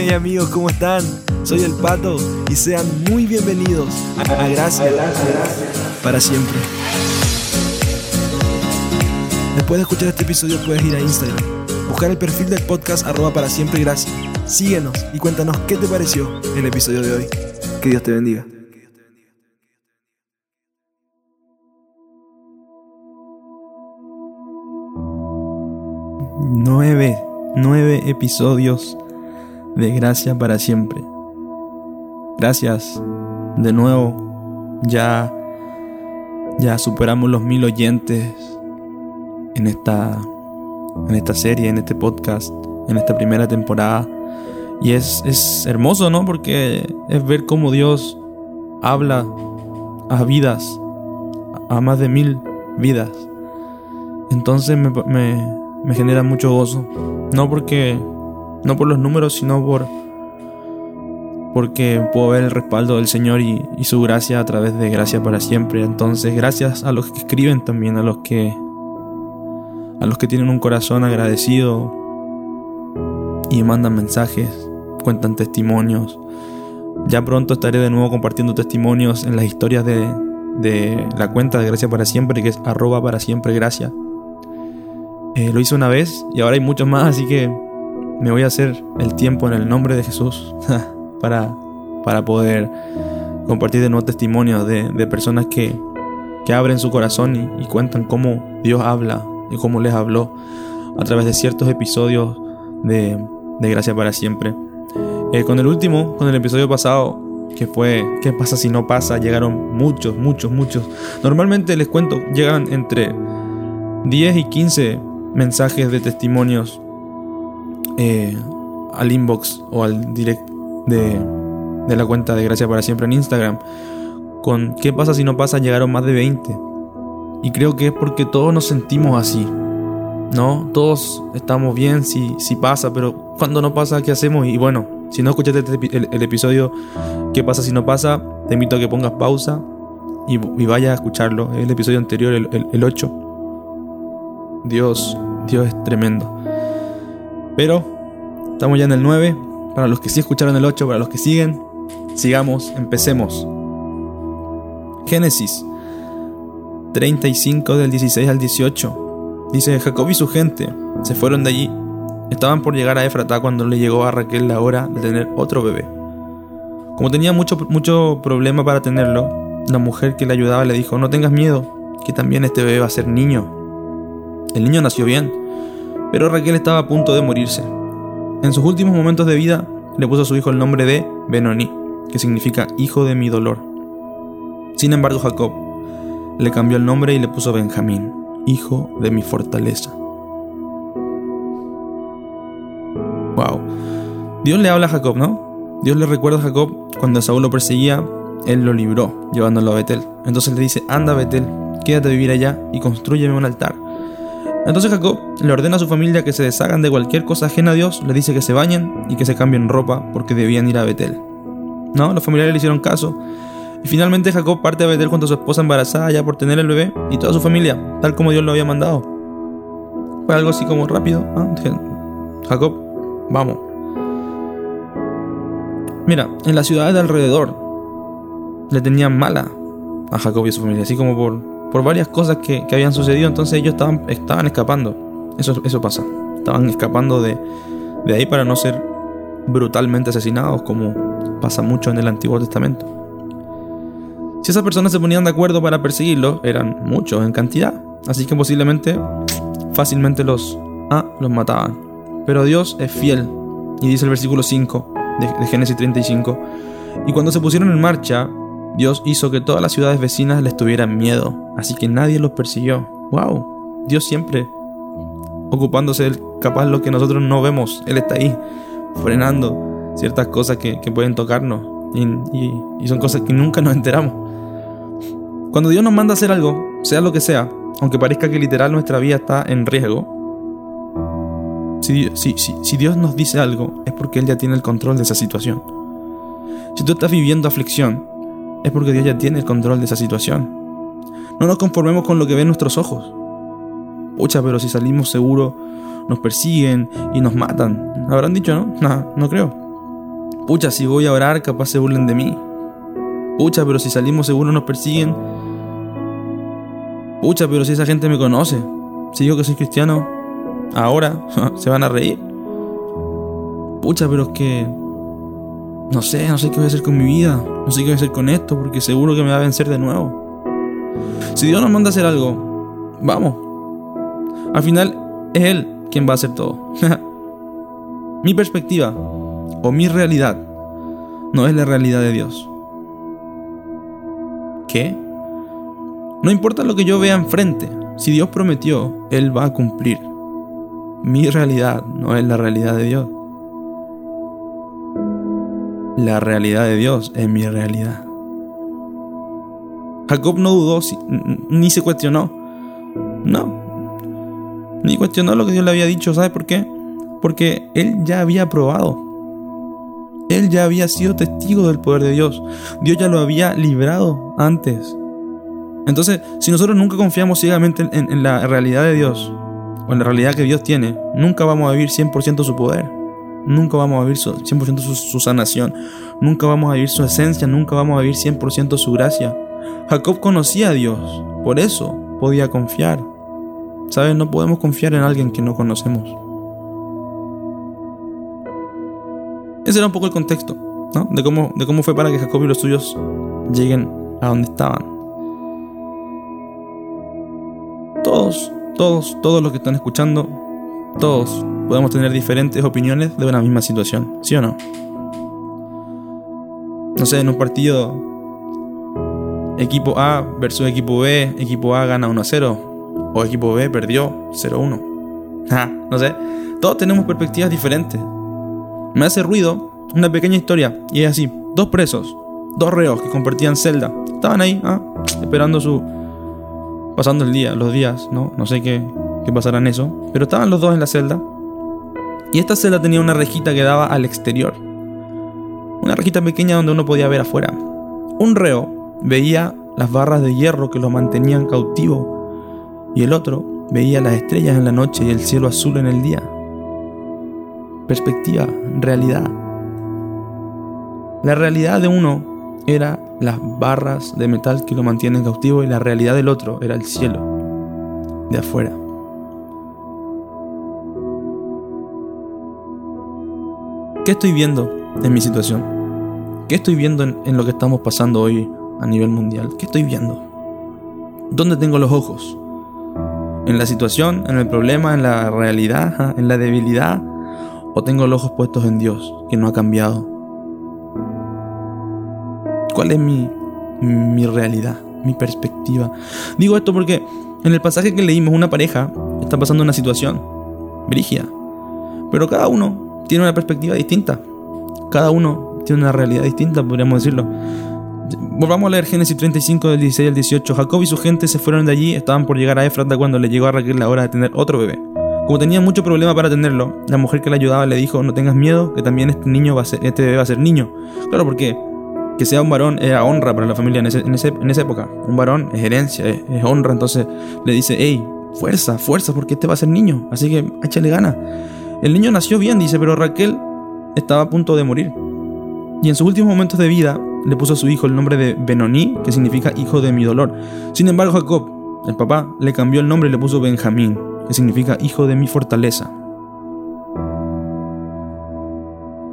Hey amigos, ¿cómo están? Soy el Pato y sean muy bienvenidos a Gracias para siempre. Después de escuchar este episodio puedes ir a Instagram, buscar el perfil del podcast arroba para siempre gracias. Síguenos y cuéntanos qué te pareció el episodio de hoy. Que Dios te bendiga. Nueve, nueve episodios de Gracia para siempre. Gracias de nuevo. Ya, ya superamos los mil oyentes en esta, en esta serie, en este podcast, en esta primera temporada. Y es, es hermoso, ¿no? Porque es ver cómo Dios habla a vidas, a más de mil vidas. Entonces me, me, me genera mucho gozo. No porque no por los números, sino por porque puedo ver el respaldo del Señor y, su gracia a través de gracia para siempre. Entonces, gracias a los que escriben también, a los que a los que tienen un corazón agradecido y mandan mensajes, cuentan testimonios. Ya pronto estaré de nuevo compartiendo testimonios en las historias de, de la cuenta de Gracia para Siempre, que es arroba para siempre gracia. Eh, lo hice una vez y ahora hay muchos más, así que me voy a hacer el tiempo en el nombre de Jesús para, para poder compartir de nuevo testimonios de, personas que, que, abren su corazón y, cuentan cómo Dios habla y cómo les habló a través de ciertos episodios de, de Gracia para Siempre. Eh, con el último, con el episodio pasado, que fue ¿Qué pasa si no pasa? Llegaron muchos, muchos, muchos. Normalmente les cuento, llegan entre 10 y 15 mensajes de testimonios eh, al inbox o al direct de, de la cuenta de Gracia para Siempre en Instagram. Con ¿Qué pasa si no pasa? Llegaron más de 20. Y creo que es porque todos nos sentimos así. ¿No? Todos estamos bien si, si pasa, pero cuando no pasa, ¿qué hacemos? Y bueno, si no escuchaste este el, episodio ¿Qué pasa si no pasa? Te invito a que pongas pausa y, vayas a escucharlo. El episodio anterior, el, el 8. Dios, Dios es tremendo. Pero estamos ya en el 9. Para los que sí escucharon el 8, para los que siguen, sigamos, empecemos. Génesis 35 del 16 al 18. Dice, Jacob y su gente se fueron de allí. Estaban por llegar a Efrata cuando le llegó a Raquel la hora de tener otro bebé. Como tenía mucho, mucho problema para tenerlo, la mujer que le ayudaba le dijo, no tengas miedo, que también este bebé va a ser niño. El niño nació bien, pero Raquel estaba a punto de morirse. En sus últimos momentos de vida le puso a su hijo el nombre de Benoni, que significa hijo de mi dolor. Sin embargo, Jacob le cambió el nombre y le puso Benjamín, hijo de mi fortaleza. Wow. Dios le habla a Jacob, ¿no? Dios le recuerda a Jacob cuando Saúl lo perseguía, él lo libró, llevándolo a Betel. Entonces le dice, anda Betel, quédate a vivir allá y construyeme un altar entonces Jacob le ordena a su familia que se deshagan de cualquier cosa ajena a Dios, le dice que se bañen y que se cambien ropa porque debían ir a Betel. No, los familiares le hicieron caso. Y finalmente Jacob parte a Betel junto a su esposa embarazada ya por tener el bebé y toda su familia, tal como Dios lo había mandado. Fue algo así como rápido. ¿ah? Jacob, vamos. Mira, en las ciudades de alrededor le tenían mala a Jacob y a su familia, así como por por varias cosas que, habían sucedido, entonces ellos estaban, estaban escapando. Eso, eso pasa. Estaban escapando de, de ahí para no ser brutalmente asesinados, como pasa mucho en el Antiguo Testamento. Si esas personas se ponían de acuerdo para perseguirlos, eran muchos en cantidad, así que posiblemente fácilmente los, ah, los mataban. Pero Dios es fiel, y dice el versículo 5 de, de Génesis 35, y cuando se pusieron en marcha, Dios hizo que todas las ciudades vecinas les tuvieran miedo, así que nadie los persiguió. ¡Wow! Dios siempre ocupándose del capaz lo que nosotros no vemos. Él está ahí, frenando ciertas cosas que, pueden tocarnos y, y son cosas que nunca nos enteramos. Cuando Dios nos manda a hacer algo, sea lo que sea, aunque parezca que literal nuestra vida está en riesgo, si, si, si, Dios nos dice algo, es porque Él ya tiene el control de esa situación. Si tú estás viviendo aflicción, es porque Dios ya tiene el control de esa situación. No nos conformemos con lo que ven nuestros ojos. Pucha, pero si salimos seguros, nos persiguen y nos matan. Habrán dicho, ¿no? No, no creo. Pucha, si voy a orar, capaz se burlen de mí. Pucha, pero si salimos seguro nos persiguen. Pucha, pero si esa gente me conoce. Si digo que soy cristiano, ahora se van a reír. Pucha, pero es que... No sé, no sé qué voy a hacer con mi vida. No sé qué voy a hacer con esto, porque seguro que me va a vencer de nuevo. Si Dios nos manda a hacer algo, vamos. Al final es Él quien va a hacer todo. mi perspectiva o mi realidad no es la realidad de Dios. ¿Qué? No importa lo que yo vea enfrente, si Dios prometió, Él va a cumplir. Mi realidad no es la realidad de Dios. La realidad de Dios es mi realidad. Jacob no dudó ni se cuestionó. No. Ni cuestionó lo que Dios le había dicho. ¿Sabe por qué? Porque él ya había probado. Él ya había sido testigo del poder de Dios. Dios ya lo había librado antes. Entonces, si nosotros nunca confiamos ciegamente en, la realidad de Dios, o en la realidad que Dios tiene, nunca vamos a vivir 100% su poder. Nunca vamos a vivir 100% su, su sanación. Nunca vamos a vivir su esencia. Nunca vamos a vivir 100% su gracia. Jacob conocía a Dios. Por eso podía confiar. ¿Sabes? No podemos confiar en alguien que no conocemos. Ese era un poco el contexto, ¿no? De cómo, de cómo fue para que Jacob y los suyos lleguen a donde estaban. Todos, todos, todos los que están escuchando, todos podemos tener diferentes opiniones de una misma situación, ¿sí o no? No sé, en un partido equipo A versus equipo B, equipo A gana 1 a 0 o equipo B perdió 0 a 1. no sé, todos tenemos perspectivas diferentes. Me hace ruido una pequeña historia y es así, dos presos, dos reos que compartían celda, estaban ahí, ah, esperando su pasando el día, los días, no, no sé qué qué pasará en eso, pero estaban los dos en la celda y esta celda tenía una rejita que daba al exterior. Una rejita pequeña donde uno podía ver afuera. Un reo veía las barras de hierro que lo mantenían cautivo y el otro veía las estrellas en la noche y el cielo azul en el día perspectiva, realidad. La realidad de uno era las barras de metal que lo mantienen cautivo y la realidad del otro era el cielo de afuera. ¿Qué estoy viendo en mi situación? ¿Qué estoy viendo en, lo que estamos pasando hoy a nivel mundial? ¿Qué estoy viendo? ¿Dónde tengo los ojos? ¿En la situación? ¿En el problema? ¿En la realidad? ¿En la debilidad? o tengo los ojos puestos en Dios, que no ha cambiado? ¿Cuál es mi, mi realidad, mi perspectiva? Digo esto porque en el pasaje que leímos una pareja está pasando una situación brígida, pero cada uno tiene una perspectiva distinta, cada uno tiene una realidad distinta, podríamos decirlo. Volvamos a leer Génesis 35 del 16 al 18. Jacob y su gente se fueron de allí, estaban por llegar a Efrata cuando le llegó a Raquel la hora de tener otro bebé. Como tenía mucho problema para tenerlo, la mujer que le ayudaba le dijo, no tengas miedo, que también este niño va a ser, este bebé va a ser niño. Claro, porque que sea un varón era honra para la familia en, en, esa época. Un varón es herencia, es, honra. Entonces le dice, hey, fuerza, fuerza, porque este va a ser niño. Así que échale gana. El niño nació bien, dice, pero Raquel estaba a punto de morir. Y en sus últimos momentos de vida le puso a su hijo el nombre de Benoní, que significa hijo de mi dolor. Sin embargo, Jacob, el papá, le cambió el nombre y le puso Benjamín, que significa hijo de mi fortaleza.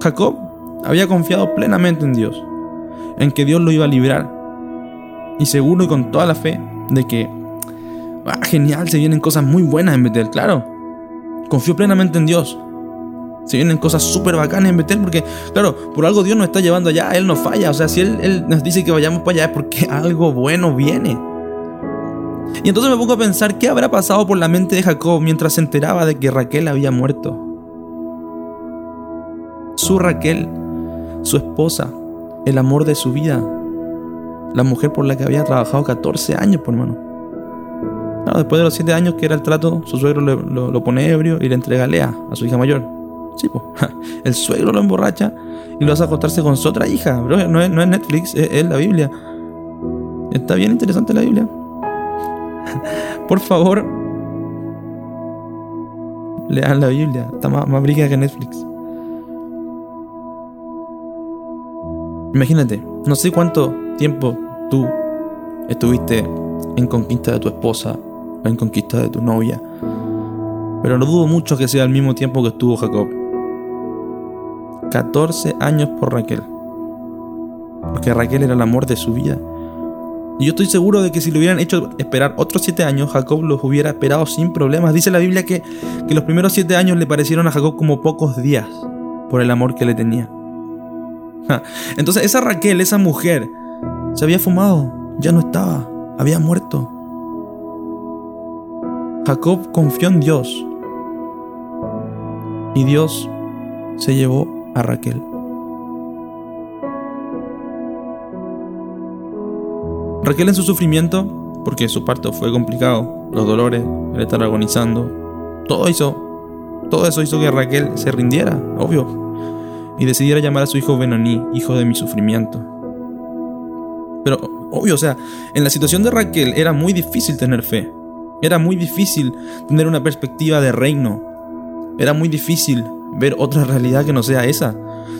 Jacob había confiado plenamente en Dios, en que Dios lo iba a librar, y seguro y con toda la fe de que, ah, genial, se vienen cosas muy buenas en Betel, claro, confió plenamente en Dios. Se vienen cosas súper bacanas en Betel porque, claro, por algo Dios nos está llevando allá, Él no falla. O sea, si él, él nos dice que vayamos para allá es porque algo bueno viene. Y entonces me pongo a pensar qué habrá pasado por la mente de Jacob mientras se enteraba de que Raquel había muerto. Su Raquel, su esposa, el amor de su vida, la mujer por la que había trabajado 14 años, por hermano. Después de los 7 años que era el trato, su suegro lo, pone ebrio y le entrega Lea, a su hija mayor. Sí, pues, el suegro lo emborracha y lo hace acostarse con su otra hija. Bro, no, es, no Netflix, es, es la Biblia. Está bien interesante la Biblia. Por favor, lean la Biblia. Está más, más que Netflix. Imagínate, no sé cuánto tiempo tú estuviste en conquista de tu esposa en conquista de tu novia, pero no dudo mucho que sea el mismo tiempo que estuvo Jacob. 14 años por Raquel. Porque Raquel era el amor de su vida. Y yo estoy seguro de que si le hubieran hecho esperar otros 7 años, Jacob los hubiera esperado sin problemas. Dice la Biblia que, que los primeros 7 años le parecieron a Jacob como pocos días por el amor que le tenía. Entonces esa Raquel, esa mujer, se había fumado, ya no estaba, había muerto. Jacob confió en Dios y Dios se llevó a Raquel. Raquel en su sufrimiento, porque su parto fue complicado, los dolores, el estar agonizando, todo hizo, todo eso hizo que Raquel se rindiera, obvio, y decidiera llamar a su hijo Benoní, hijo de mi sufrimiento. Pero, obvio, o sea, en la situación de Raquel era muy difícil tener fe. Era muy difícil tener una perspectiva de reino. Era muy difícil ver otra realidad que no sea esa.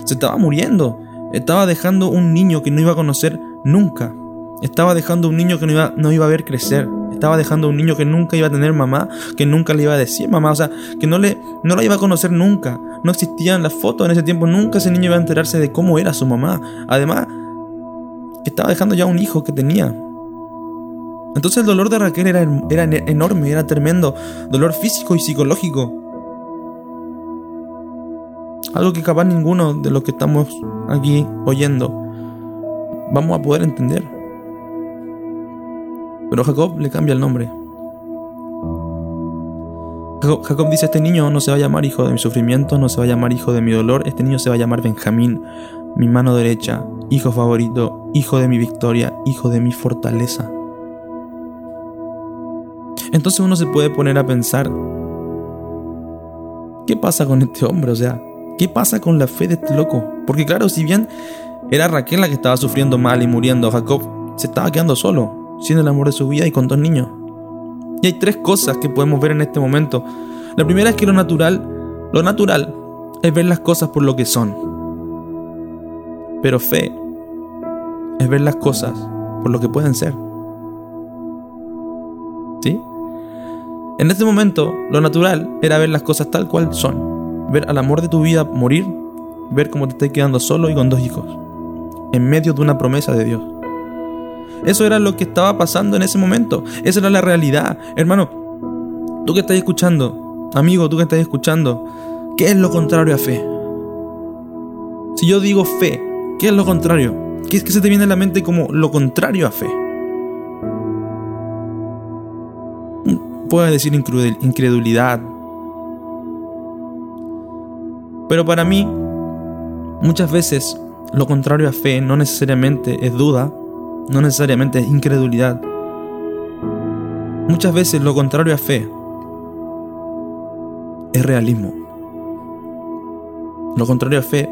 Se estaba muriendo. Estaba dejando un niño que no iba a conocer nunca. Estaba dejando un niño que no iba, no iba a ver crecer. Estaba dejando un niño que nunca iba a tener mamá, que nunca le iba a decir mamá, o sea, que no, le, no la iba a conocer nunca. No existían las fotos en ese tiempo, nunca ese niño iba a enterarse de cómo era su mamá. Además, estaba dejando ya un hijo que tenía. Entonces el dolor de Raquel era, era enorme, era tremendo, dolor físico y psicológico. Algo que capaz ninguno de los que estamos aquí oyendo vamos a poder entender. Pero Jacob le cambia el nombre. Jacob dice, este niño no se va a llamar hijo de mi sufrimiento, no se va a llamar hijo de mi dolor, este niño se va a llamar Benjamín, mi mano derecha, hijo favorito, hijo de mi victoria, hijo de mi fortaleza. Entonces uno se puede poner a pensar, ¿qué pasa con este hombre? O sea, ¿qué pasa con la fe de este loco? Porque claro, si bien era Raquel la que estaba sufriendo mal y muriendo, Jacob se estaba quedando solo, sin el amor de su vida y con dos niños. Y hay tres cosas que podemos ver en este momento. La primera es que lo natural, lo natural es ver las cosas por lo que son. Pero fe es ver las cosas por lo que pueden ser. En este momento, lo natural era ver las cosas tal cual son. Ver al amor de tu vida morir, ver cómo te estás quedando solo y con dos hijos, en medio de una promesa de Dios. Eso era lo que estaba pasando en ese momento. Esa era la realidad. Hermano, tú que estás escuchando, amigo, tú que estás escuchando, ¿qué es lo contrario a fe? Si yo digo fe, ¿qué es lo contrario? ¿Qué es que se te viene a la mente como lo contrario a fe? Puedes decir incredulidad. Pero para mí, muchas veces lo contrario a fe no necesariamente es duda, no necesariamente es incredulidad. Muchas veces lo contrario a fe es realismo. Lo contrario a fe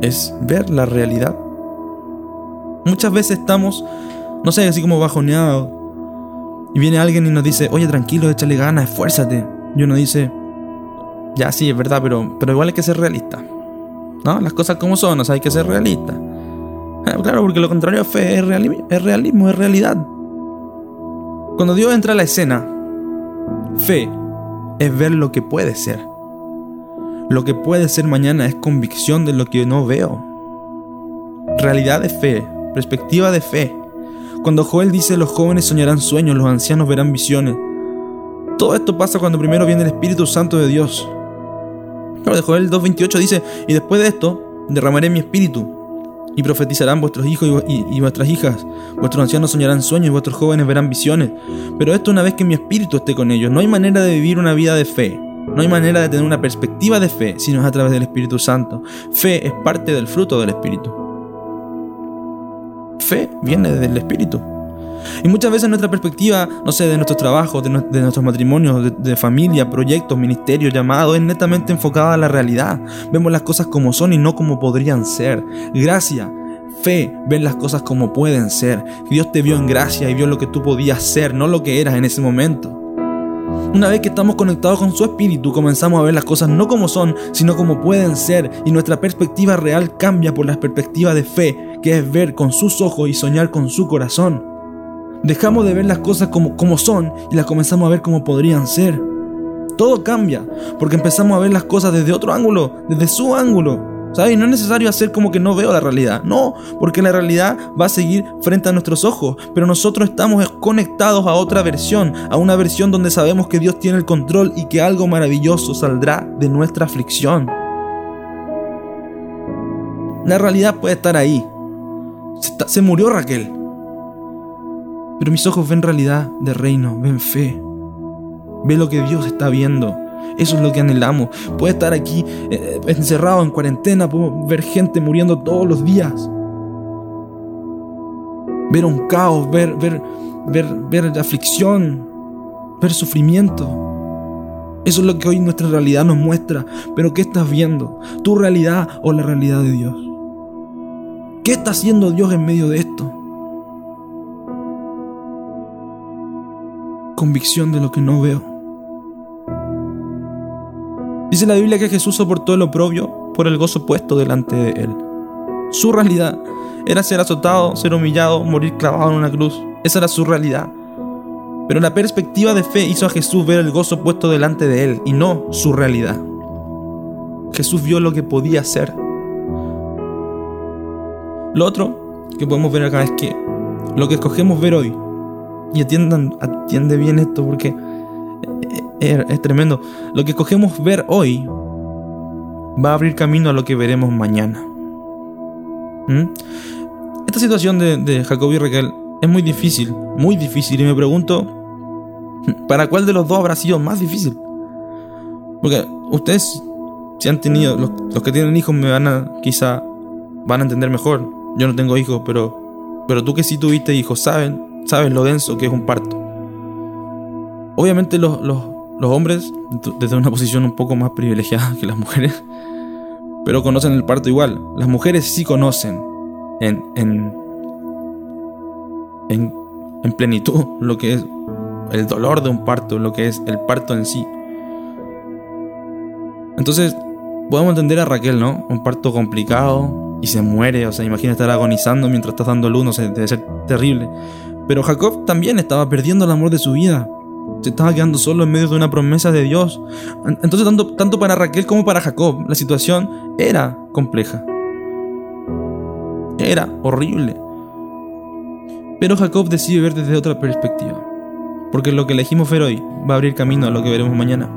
es ver la realidad. Muchas veces estamos, no sé, así como bajoneados. Y viene alguien y nos dice, oye, tranquilo, échale ganas, esfuérzate. Y uno dice, ya sí, es verdad, pero, pero igual hay que ser realista. ¿No? Las cosas como son, o sea, hay que ser realista. Ah, claro, porque lo contrario fe es es realismo, es realidad. Cuando Dios entra a la escena, fe es ver lo que puede ser. Lo que puede ser mañana es convicción de lo que no veo. Realidad de fe, perspectiva de fe. Cuando Joel dice los jóvenes soñarán sueños, los ancianos verán visiones. Todo esto pasa cuando primero viene el Espíritu Santo de Dios. Claro, de Joel 2.28 dice, y después de esto derramaré mi espíritu y profetizarán vuestros hijos y, vuestras hijas. Vuestros ancianos soñarán sueños y vuestros jóvenes verán visiones. Pero esto una vez que mi espíritu esté con ellos. No hay manera de vivir una vida de fe. No hay manera de tener una perspectiva de fe si no es a través del Espíritu Santo. Fe es parte del fruto del Espíritu. Fe viene del Espíritu. Y muchas veces nuestra perspectiva, no sé, de nuestros trabajos, de, nuestros matrimonios, de, familia, proyectos, ministerios, llamados, es netamente enfocada a la realidad. Vemos las cosas como son y no como podrían ser. Gracia, fe, ver las cosas como pueden ser. Dios te vio en gracia y vio lo que tú podías ser, no lo que eras en ese momento. Una vez que estamos conectados con su espíritu, comenzamos a ver las cosas no como son, sino como pueden ser, y nuestra perspectiva real cambia por la perspectiva de fe que es ver con sus ojos y soñar con su corazón. Dejamos de ver las cosas como, como son y las comenzamos a ver como podrían ser. Todo cambia porque empezamos a ver las cosas desde otro ángulo, desde su ángulo. ¿Sabes? No es necesario hacer como que no veo la realidad. No, porque la realidad va a seguir frente a nuestros ojos. Pero nosotros estamos conectados a otra versión, a una versión donde sabemos que Dios tiene el control y que algo maravilloso saldrá de nuestra aflicción. La realidad puede estar ahí. Se, murió Raquel. Pero mis ojos ven realidad de reino, ven fe. Ve lo que Dios está viendo. Eso es lo que anhelamos. Puede estar aquí eh, encerrado en cuarentena, puedo ver gente muriendo todos los días. Ver un caos, ver, ver, ver, ver aflicción, ver sufrimiento. Eso es lo que hoy nuestra realidad nos muestra. Pero ¿qué estás viendo? ¿Tu realidad o la realidad de Dios? ¿Qué está haciendo Dios en medio de esto? Convicción de lo que no veo. Dice la Biblia que Jesús soportó el oprobio por el gozo puesto delante de él. Su realidad era ser azotado, ser humillado, morir clavado en una cruz. Esa era su realidad. Pero la perspectiva de fe hizo a Jesús ver el gozo puesto delante de él y no su realidad. Jesús vio lo que podía ser. Lo otro que podemos ver acá es que lo que escogemos ver hoy, y atiendan, atiende bien esto porque es, tremendo. Lo que escogemos ver hoy va a abrir camino a lo que veremos mañana. ¿Mm? Esta situación de, de Jacob y Raquel es muy difícil, muy difícil. Y me pregunto, ¿para cuál de los dos habrá sido más difícil? Porque ustedes, si han tenido, los, los, que tienen hijos me van a, quizá, van a entender mejor. Yo no tengo hijos, pero, pero tú que sí tuviste hijos, saben, sabes lo denso que es un parto. Obviamente los, los, los hombres, desde una posición un poco más privilegiada que las mujeres, pero conocen el parto igual. Las mujeres sí conocen en, en, en, plenitud lo que es el dolor de un parto, lo que es el parto en sí. Entonces, podemos entender a Raquel, ¿no? Un parto complicado y se muere, o sea, imagina estar agonizando mientras estás dando luz, no debe ser terrible. Pero Jacob también estaba perdiendo el amor de su vida se estaba quedando solo en medio de una promesa de Dios. Entonces, tanto, tanto para Raquel como para Jacob, la situación era compleja. Era horrible. Pero Jacob decide ver desde otra perspectiva. Porque lo que elegimos ver hoy va a abrir camino a lo que veremos mañana.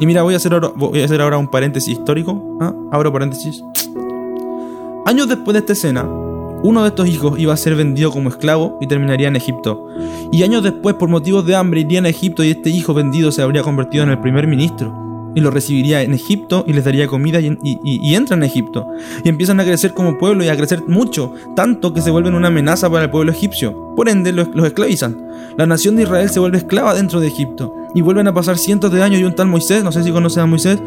Y mira, voy a hacer ahora, voy a hacer ahora un paréntesis histórico. ¿ah? Abro paréntesis. Años después de esta escena, uno de estos hijos iba a ser vendido como esclavo y terminaría en Egipto. Y años después, por motivos de hambre, iría a Egipto y este hijo vendido se habría convertido en el primer ministro. Y lo recibiría en Egipto y les daría comida y, y, entran a Egipto. Y empiezan a crecer como pueblo y a crecer mucho, tanto que se vuelven una amenaza para el pueblo egipcio. Por ende, los, los esclavizan. La nación de Israel se vuelve esclava dentro de Egipto. Y vuelven a pasar cientos de años y un tal Moisés, no sé si conocen a Moisés,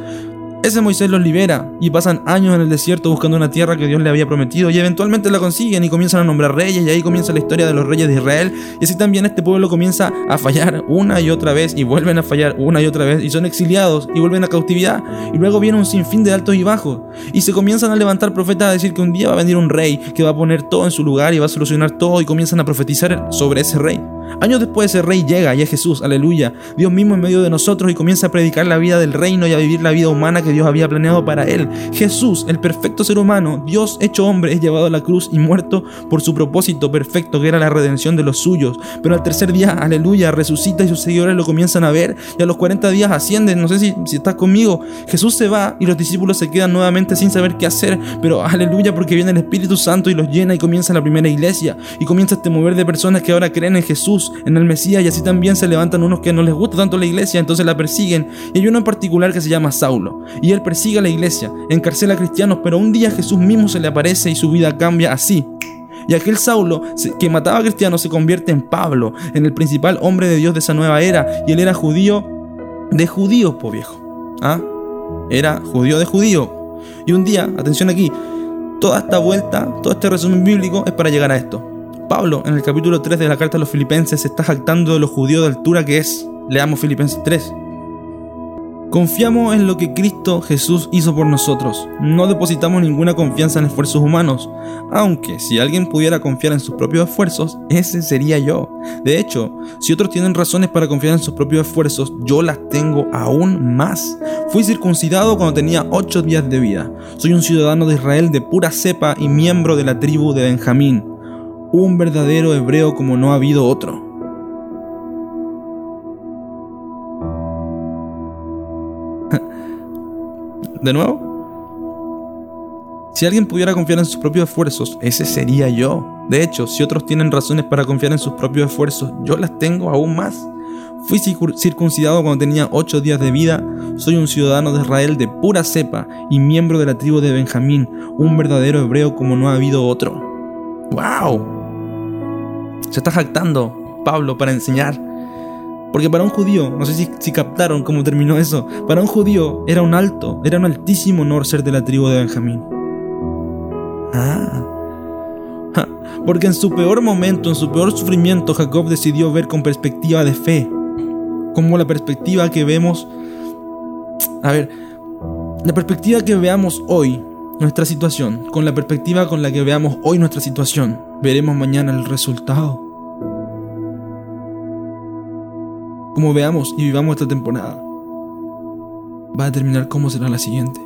ese Moisés los libera y pasan años en el desierto buscando una tierra que Dios le había prometido y eventualmente la consiguen y comienzan a nombrar reyes y ahí comienza la historia de los reyes de Israel y así también este pueblo comienza a fallar una y otra vez y vuelven a fallar una y otra vez y son exiliados y vuelven a cautividad y luego viene un sinfín de altos y bajos y se comienzan a levantar profetas a decir que un día va a venir un rey que va a poner todo en su lugar y va a solucionar todo y comienzan a profetizar sobre ese rey. Años después ese rey llega y es Jesús, aleluya, Dios mismo en medio de nosotros y comienza a predicar la vida del reino y a vivir la vida humana que Dios había planeado para él. Jesús, el perfecto ser humano, Dios hecho hombre, es llevado a la cruz y muerto por su propósito perfecto que era la redención de los suyos. Pero al tercer día, aleluya, resucita y sus seguidores lo comienzan a ver y a los 40 días ascienden. No sé si, si estás conmigo. Jesús se va y los discípulos se quedan nuevamente sin saber qué hacer. Pero aleluya porque viene el Espíritu Santo y los llena y comienza la primera iglesia y comienza este mover de personas que ahora creen en Jesús en el Mesías y así también se levantan unos que no les gusta tanto la iglesia, entonces la persiguen. Y hay uno en particular que se llama Saulo. Y él persigue a la iglesia, encarcela a cristianos, pero un día Jesús mismo se le aparece y su vida cambia así. Y aquel Saulo que mataba a cristianos se convierte en Pablo, en el principal hombre de Dios de esa nueva era. Y él era judío de judíos, po viejo. ¿Ah? Era judío de judío. Y un día, atención aquí, toda esta vuelta, todo este resumen bíblico es para llegar a esto. Pablo, en el capítulo 3 de la carta a los filipenses, se está jactando de lo judío de altura que es. Leamos Filipenses 3. Confiamos en lo que Cristo Jesús hizo por nosotros. No depositamos ninguna confianza en esfuerzos humanos. Aunque si alguien pudiera confiar en sus propios esfuerzos, ese sería yo. De hecho, si otros tienen razones para confiar en sus propios esfuerzos, yo las tengo aún más. Fui circuncidado cuando tenía ocho días de vida. Soy un ciudadano de Israel de pura cepa y miembro de la tribu de Benjamín. Un verdadero hebreo como no ha habido otro. ¿De nuevo? Si alguien pudiera confiar en sus propios esfuerzos, ese sería yo. De hecho, si otros tienen razones para confiar en sus propios esfuerzos, yo las tengo aún más. Fui circuncidado cuando tenía ocho días de vida, soy un ciudadano de Israel de pura cepa y miembro de la tribu de Benjamín, un verdadero hebreo como no ha habido otro. ¡Wow! Se está jactando Pablo para enseñar porque para un judío, no sé si, captaron cómo terminó eso, para un judío era un alto, era un altísimo honor ser de la tribu de Benjamín. Ah. Porque en su peor momento, en su peor sufrimiento, Jacob decidió ver con perspectiva de fe. Como la perspectiva que vemos... A ver, la perspectiva que veamos hoy nuestra situación, con la perspectiva con la que veamos hoy nuestra situación, veremos mañana el resultado. como veamos y vivamos esta temporada, va a determinar cómo será la siguiente.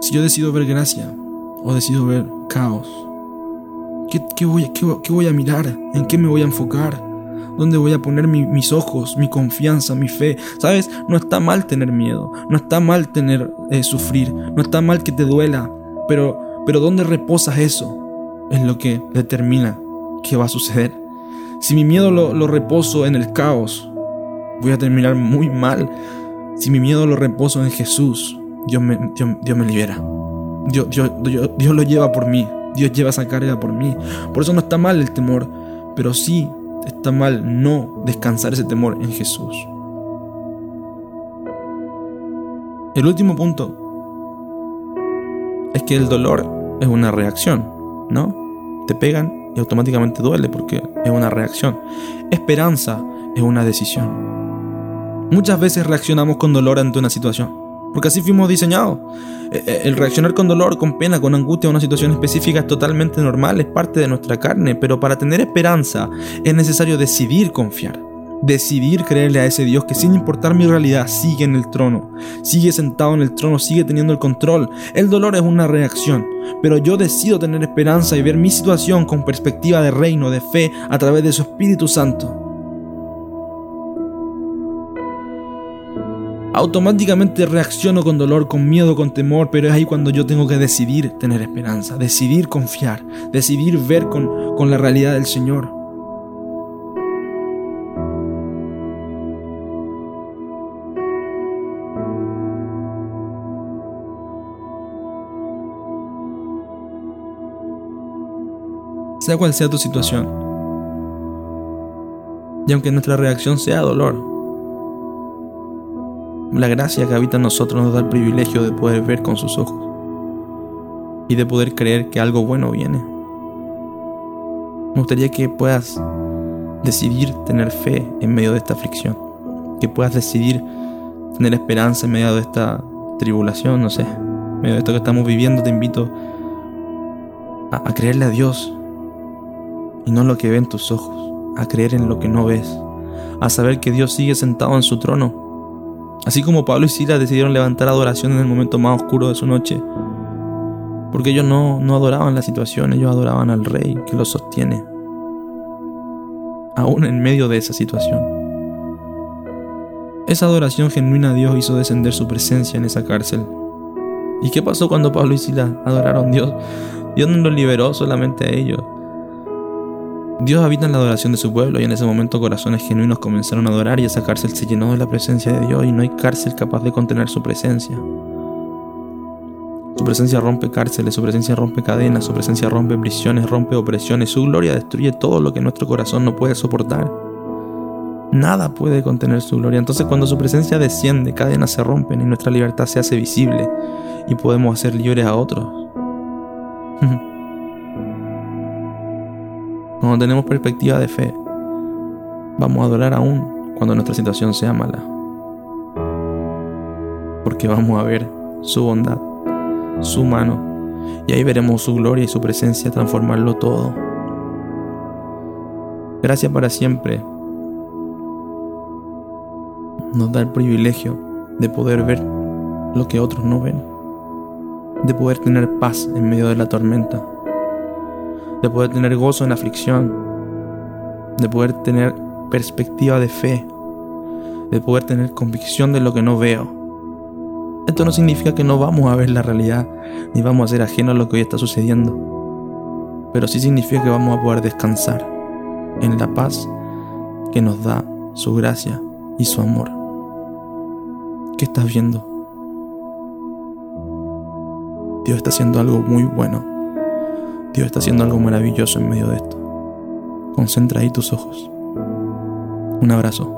Si yo decido ver gracia o decido ver caos, ¿qué, voy, qué, voy, a mirar? ¿En qué me voy a enfocar? ¿Dónde voy a poner mis ojos, mi confianza, mi fe? ¿Sabes? No está mal tener miedo, no está mal tener eh, sufrir, no está mal que te duela, pero, pero ¿dónde reposas eso? Es lo que determina qué va a suceder. Si mi miedo lo, reposo en el caos, voy a terminar muy mal. Si mi miedo lo reposo en Jesús, Dios me, Dios, me libera. Dios, Dios, Dios, lo lleva por mí. Dios lleva esa carga por mí. Por eso no está mal el temor, pero sí está mal no descansar ese temor en Jesús. El último punto es que el dolor es una reacción, ¿no? Te pegan y automáticamente duele porque es una reacción. Esperanza es una decisión. Muchas veces reaccionamos con dolor ante una situación, porque así fuimos diseñados. E, e, el reaccionar con dolor, con pena, con angustia a una situación específica es totalmente normal, es parte de nuestra carne, pero para tener esperanza es necesario decidir confiar. Decidir creerle a ese Dios que sin importar mi realidad sigue en el trono, sigue sentado en el trono, sigue teniendo el control. El dolor es una reacción, pero yo decido tener esperanza y ver mi situación con perspectiva de reino, de fe, a través de su Espíritu Santo. Automáticamente reacciono con dolor, con miedo, con temor, pero es ahí cuando yo tengo que decidir tener esperanza, decidir confiar, decidir ver con, con la realidad del Señor. Sea cual sea tu situación. Y aunque nuestra reacción sea dolor, la gracia que habita en nosotros nos da el privilegio de poder ver con sus ojos y de poder creer que algo bueno viene. Me gustaría que puedas decidir tener fe en medio de esta aflicción, que puedas decidir tener esperanza en medio de esta tribulación, no sé, en medio de esto que estamos viviendo, te invito a, creerle a Dios y no lo que ven tus ojos, a creer en lo que no ves, a saber que Dios sigue sentado en su trono. Así como Pablo y Sila decidieron levantar adoración en el momento más oscuro de su noche, porque ellos no, no adoraban la situación, ellos adoraban al Rey que los sostiene, aún en medio de esa situación. Esa adoración genuina a Dios hizo descender su presencia en esa cárcel. ¿Y qué pasó cuando Pablo y Sila adoraron a Dios? Dios no los liberó solamente a ellos, Dios habita en la adoración de su pueblo y en ese momento corazones genuinos comenzaron a adorar y esa cárcel se llenó de la presencia de Dios y no hay cárcel capaz de contener su presencia. Su presencia rompe cárceles, su presencia rompe cadenas, su presencia rompe prisiones, rompe opresiones, su gloria destruye todo lo que nuestro corazón no puede soportar. Nada puede contener su gloria. Entonces cuando su presencia desciende, cadenas se rompen y nuestra libertad se hace visible y podemos hacer libres a otros. Cuando tenemos perspectiva de fe, vamos a adorar aún cuando nuestra situación sea mala. porque vamos a ver su bondad, su mano, y ahí veremos su gloria y su presencia transformarlo todo. Gracias para siempre. Nos da el privilegio de poder ver lo que otros no ven, de poder tener paz en medio de la tormenta, de poder tener gozo en la aflicción, de poder tener perspectiva de fe, de poder tener convicción de lo que no veo. Esto no significa que no vamos a ver la realidad, ni vamos a ser ajenos a lo que hoy está sucediendo, pero sí significa que vamos a poder descansar en la paz que nos da su gracia y su amor. ¿Qué estás viendo? Dios está haciendo algo muy bueno. Dios está haciendo algo maravilloso en medio de esto. Concentra ahí tus ojos. Un abrazo.